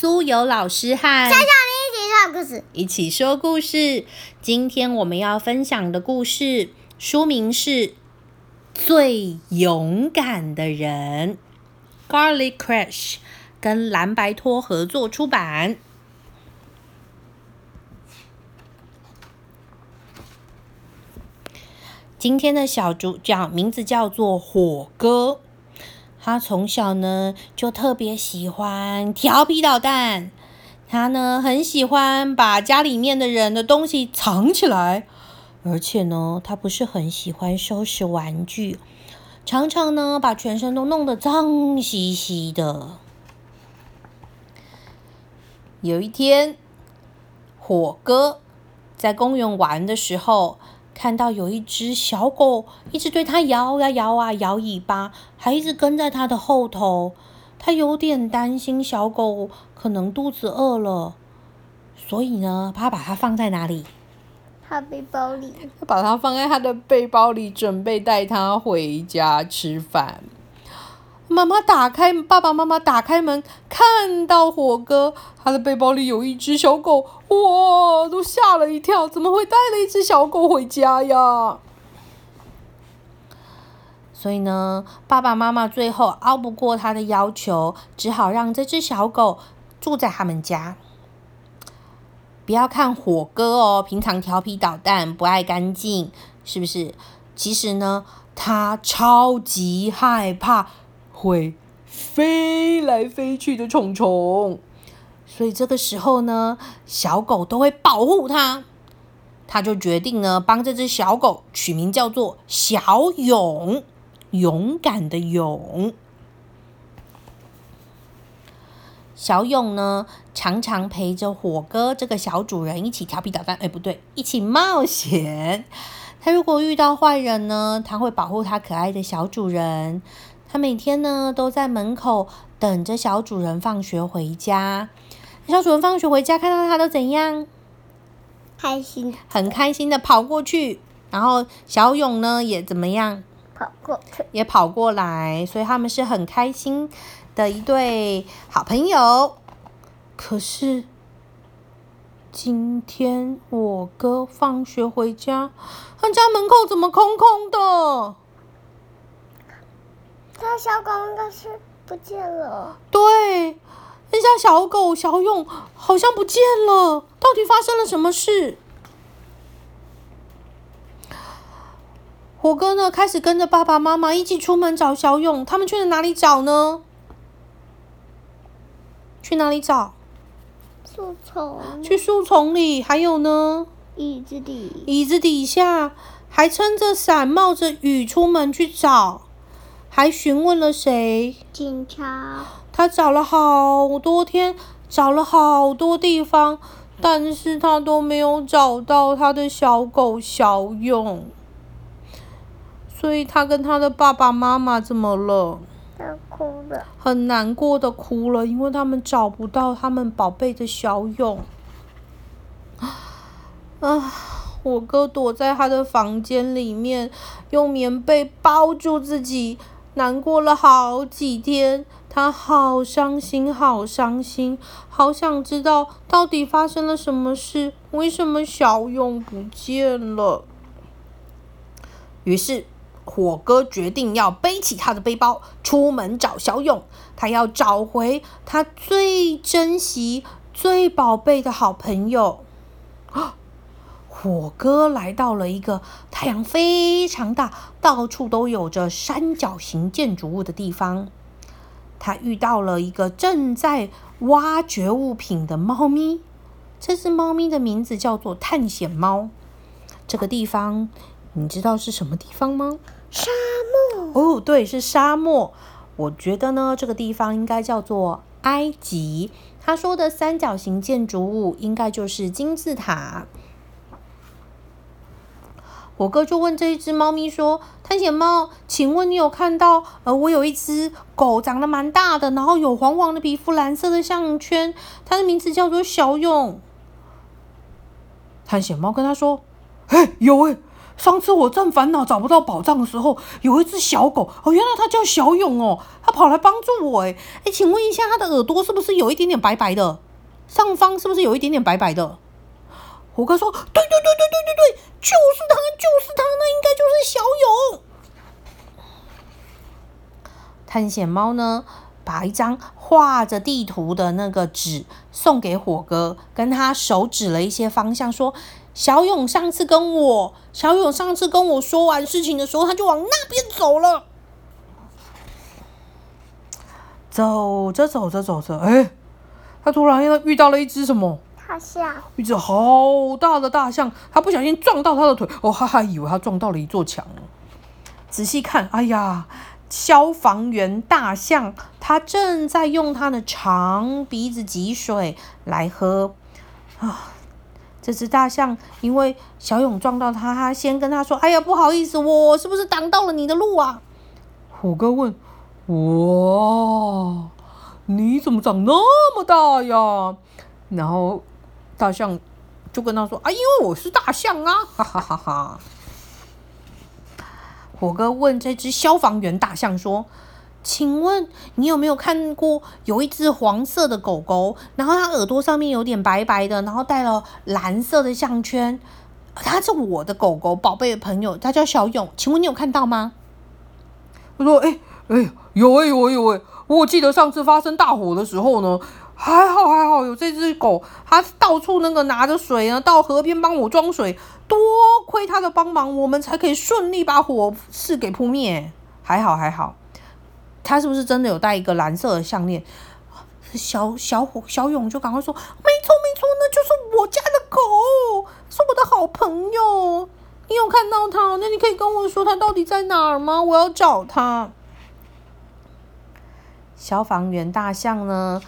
苏有老师和小小林一起说故事，一起说故事。今天我们要分享的故事书名是《最勇敢的人》，Garlic Crash 跟蓝白托合作出版。今天的小主角名字叫做火哥，他从小呢就特别喜欢调皮捣蛋，他呢很喜欢把家里面的人的东西藏起来，而且呢他不是很喜欢收拾玩具，常常呢把全身都弄得脏兮兮的。有一天，火哥在公园玩的时候。看到有一只小狗一直对它摇呀摇啊摇尾巴，还一直跟在它的后头。他有点担心小狗可能肚子饿了，所以呢，他把它放在哪里？他背包里。他把它放在他的背包里，准备带它回家吃饭。妈妈打开，爸爸妈妈打开门，看到火哥，他的背包里有一只小狗，哇，都吓了一跳，怎么会带了一只小狗回家呀？所以呢，爸爸妈妈最后拗不过他的要求，只好让这只小狗住在他们家。不要看火哥哦，平常调皮捣蛋，不爱干净，是不是？其实呢，他超级害怕。会飞来飞去的虫虫，所以这个时候呢，小狗都会保护它。他就决定呢，帮这只小狗取名叫做小勇，勇敢的勇。小勇呢，常常陪着火哥这个小主人一起调皮捣蛋。哎，不对，一起冒险。他如果遇到坏人呢，他会保护他可爱的小主人。他每天呢都在门口等着小主人放学回家。小主人放学回家，看到他都怎样？开心，很开心的跑过去。然后小勇呢也怎么样？跑过去，也跑过来。所以他们是很开心的一对好朋友。可是今天我哥放学回家，他家门口怎么空空的？他小狗应该是不见了。对，那家小狗小勇好像不见了，到底发生了什么事？火哥呢？开始跟着爸爸妈妈一起出门找小勇，他们去了哪里找呢？去哪里找？树丛。去树丛里，还有呢？椅子底。椅子底下，还撑着伞，冒着雨出门去找。还询问了谁？警察。他找了好多天，找了好多地方，但是他都没有找到他的小狗小勇。所以他跟他的爸爸妈妈怎么了？他哭了。很难过的哭了，因为他们找不到他们宝贝的小勇。啊！我哥躲在他的房间里面，用棉被包住自己。难过了好几天，他好伤心，好伤心，好想知道到底发生了什么事，为什么小勇不见了？于是，火哥决定要背起他的背包，出门找小勇。他要找回他最珍惜、最宝贝的好朋友。火哥来到了一个太阳非常大、到处都有着三角形建筑物的地方。他遇到了一个正在挖掘物品的猫咪。这只猫咪的名字叫做探险猫。这个地方你知道是什么地方吗？沙漠。哦，对，是沙漠。我觉得呢，这个地方应该叫做埃及。他说的三角形建筑物应该就是金字塔。火哥就问这一只猫咪说：“探险猫，请问你有看到？呃，我有一只狗，长得蛮大的，然后有黄黄的皮肤，蓝色的项圈，它的名字叫做小勇。”探险猫跟他说：“嘿，有诶，上次我正烦恼找不到宝藏的时候，有一只小狗哦，原来它叫小勇哦，它跑来帮助我哎哎，请问一下，它的耳朵是不是有一点点白白的？上方是不是有一点点白白的？我哥说：对对对对对对对，就是他，就是他，那应该就是小勇。探险猫呢，把一张画着地图的那个纸送给火哥，跟他手指了一些方向，说。小勇上次跟我，小勇上次跟我说完事情的时候，他就往那边走了。走着走着走着，哎，他突然又遇到了一只什么？大象。一只好大的大象，他不小心撞到他的腿，哦，哈哈以为他撞到了一座墙。仔细看，哎呀，消防员大象，他正在用他的长鼻子挤水来喝啊。这只大象因为小勇撞到它，它先跟他说：“哎呀，不好意思，我是不是挡到了你的路啊？”虎哥问：“哇，你怎么长那么大呀？”然后大象就跟他说：“啊，因为我是大象啊！” 哈哈哈哈。虎哥问这只消防员大象说。请问你有没有看过有一只黄色的狗狗，然后它耳朵上面有点白白的，然后戴了蓝色的项圈？它是我的狗狗，宝贝的朋友，它叫小勇。请问你有看到吗？他说：“哎哎，有哎有哎有哎！我记得上次发生大火的时候呢，还好还好有这只狗，它到处那个拿着水呢，到河边帮我装水。多亏它的帮忙，我们才可以顺利把火势给扑灭。还好还好。”它是不是真的有戴一个蓝色的项链？小小虎小勇就赶快说：“没错没错，那就是我家的狗，是我的好朋友。你有看到它？那你可以跟我说它到底在哪儿吗？我要找它。”消防员大象呢？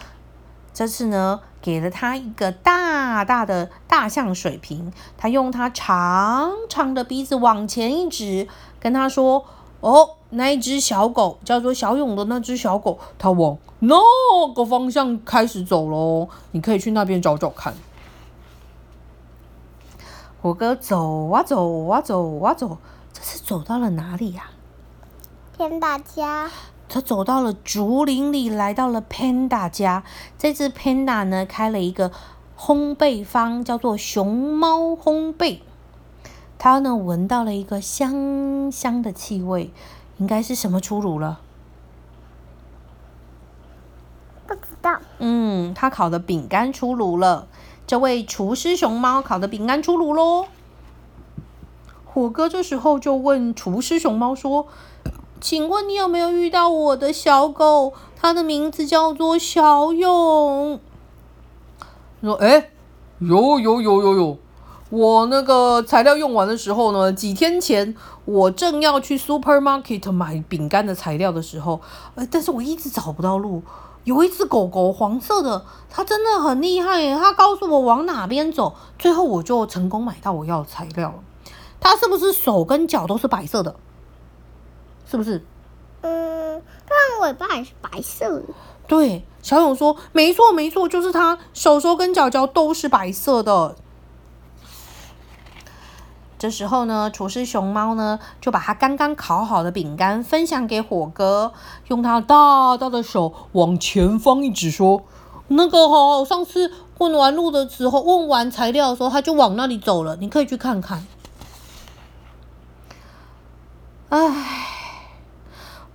这次呢，给了他一个大大的大象水瓶，他用他长长的鼻子往前一指，跟他说：“哦。”那一只小狗叫做小勇的那只小狗，它往那个方向开始走喽。你可以去那边找找看。火哥走啊走啊走啊走，这是走到了哪里呀？Panda 家。他走到了竹林里，来到了 Panda 家。这只 Panda 呢，开了一个烘焙坊，叫做熊猫烘焙。他呢，闻到了一个香香的气味。应该是什么出炉了？不知道。嗯，他烤的饼干出炉了。这位厨师熊猫烤的饼干出炉喽。火哥这时候就问厨师熊猫说：“请问你有没有遇到我的小狗？它的名字叫做小勇。”说：“哎，有有有有有。”我那个材料用完的时候呢，几天前我正要去 supermarket 买饼干的材料的时候，呃，但是我一直找不到路。有一只狗狗，黄色的，它真的很厉害耶，它告诉我往哪边走，最后我就成功买到我要的材料了。它是不是手跟脚都是白色的？是不是？嗯，但尾巴也是白色的。对，小勇说没错没错，就是它手手跟脚脚都是白色的。这时候呢，厨师熊猫呢就把它刚刚烤好的饼干分享给火哥，用它大大的手往前方一指，说：“那个哈，上次问完路的时候，问完材料的时候，他就往那里走了，你可以去看看。”唉。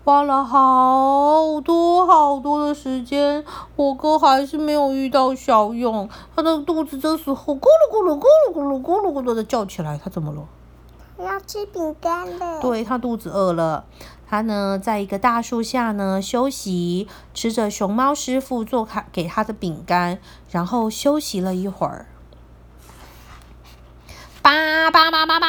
花了好多好多的时间，我哥还是没有遇到小勇。他的肚子这时候咕噜咕噜咕噜咕噜咕噜咕噜的叫起来，他怎么了？要吃饼干了。对他肚子饿了，他呢在一个大树下呢休息，吃着熊猫师傅做他给他的饼干，然后休息了一会儿。叭叭叭叭叭。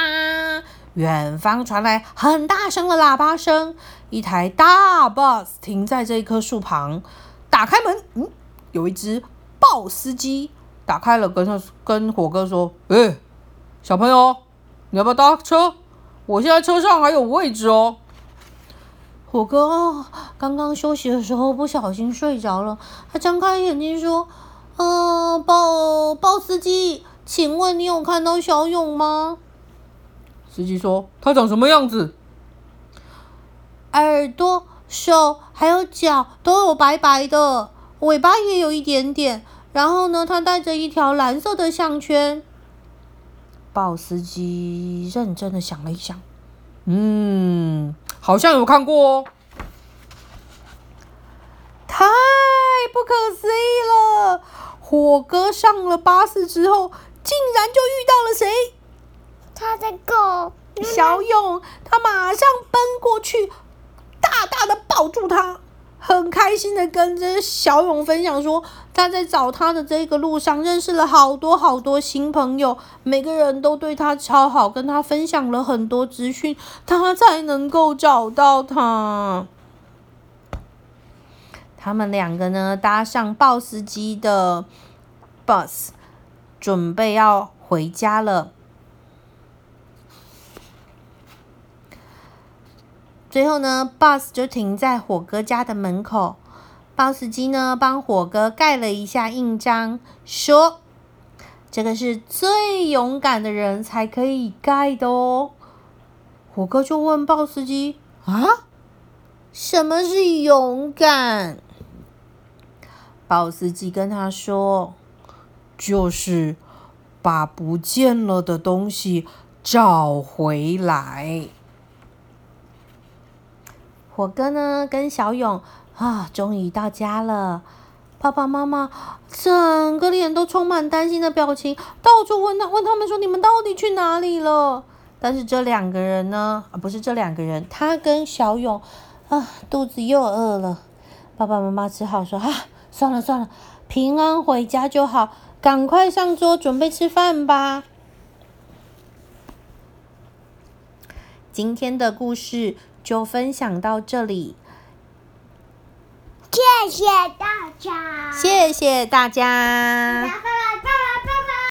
远方传来很大声的喇叭声，一台大 bus 停在这一棵树旁。打开门，嗯，有一只豹司机打开了，跟他跟火哥说：“哎，小朋友，你要不要搭车？我现在车上还有位置哦。”火哥刚刚休息的时候不小心睡着了，他张开眼睛说：“嗯，豹豹司机，请问你有看到小勇吗？”司机说：“它长什么样子？”耳朵、手还有脚都有白白的，尾巴也有一点点。然后呢，它带着一条蓝色的项圈。鲍司机认真的想了一想，嗯，好像有看过哦。太不可思议了！火哥上了巴士之后，竟然就遇到了谁？他的狗小勇，他马上奔过去，大大的抱住他，很开心的跟这小勇分享说，他在找他的这个路上认识了好多好多新朋友，每个人都对他超好，跟他分享了很多资讯，他才能够找到他。他们两个呢，搭上鲍司机的 bus，准备要回家了。最后呢，boss 就停在火哥家的门口。boss 机呢，帮火哥盖了一下印章，说：“这个是最勇敢的人才可以盖的哦。”火哥就问 boss 机：“啊，什么是勇敢？”鲍司机跟他说：“就是把不见了的东西找回来。”火哥呢，跟小勇啊，终于到家了。爸爸妈妈整个脸都充满担心的表情，到处问他，问他们说：“你们到底去哪里了？”但是这两个人呢，啊，不是这两个人，他跟小勇啊，肚子又饿了。爸爸妈妈只好说：“啊。”算了算了，平安回家就好，赶快上桌准备吃饭吧。今天的故事就分享到这里，谢谢大家，谢谢大家。